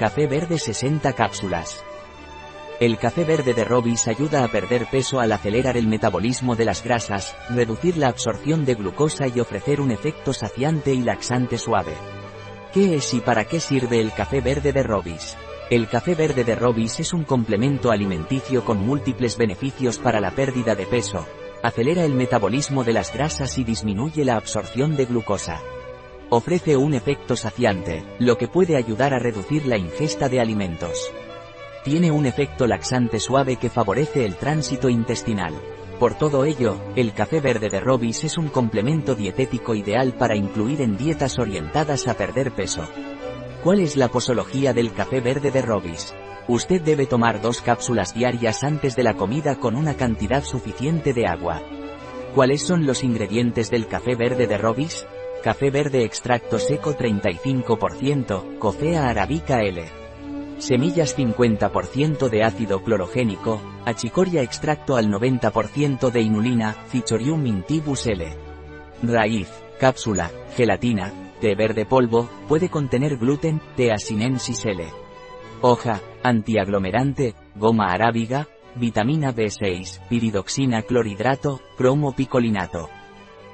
Café verde 60 cápsulas. El café verde de Robis ayuda a perder peso al acelerar el metabolismo de las grasas, reducir la absorción de glucosa y ofrecer un efecto saciante y laxante suave. ¿Qué es y para qué sirve el café verde de Robis? El café verde de Robis es un complemento alimenticio con múltiples beneficios para la pérdida de peso, acelera el metabolismo de las grasas y disminuye la absorción de glucosa. Ofrece un efecto saciante, lo que puede ayudar a reducir la ingesta de alimentos. Tiene un efecto laxante suave que favorece el tránsito intestinal. Por todo ello, el café verde de Robis es un complemento dietético ideal para incluir en dietas orientadas a perder peso. ¿Cuál es la posología del café verde de Robis? Usted debe tomar dos cápsulas diarias antes de la comida con una cantidad suficiente de agua. ¿Cuáles son los ingredientes del café verde de Robis? Café verde extracto seco 35%, Cofea arabica L. Semillas 50% de ácido clorogénico, achicoria extracto al 90% de inulina, Cichorium intibus L. Raíz, cápsula, gelatina, té verde polvo, puede contener gluten, T. asinensis L. Hoja, antiaglomerante, goma arábiga, vitamina B6, piridoxina clorhidrato, cromo picolinato.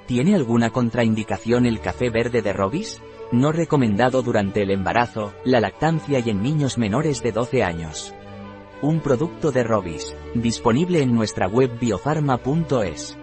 ¿Tiene alguna contraindicación el café verde de Robis? No recomendado durante el embarazo, la lactancia y en niños menores de 12 años. Un producto de Robis, disponible en nuestra web biofarma.es.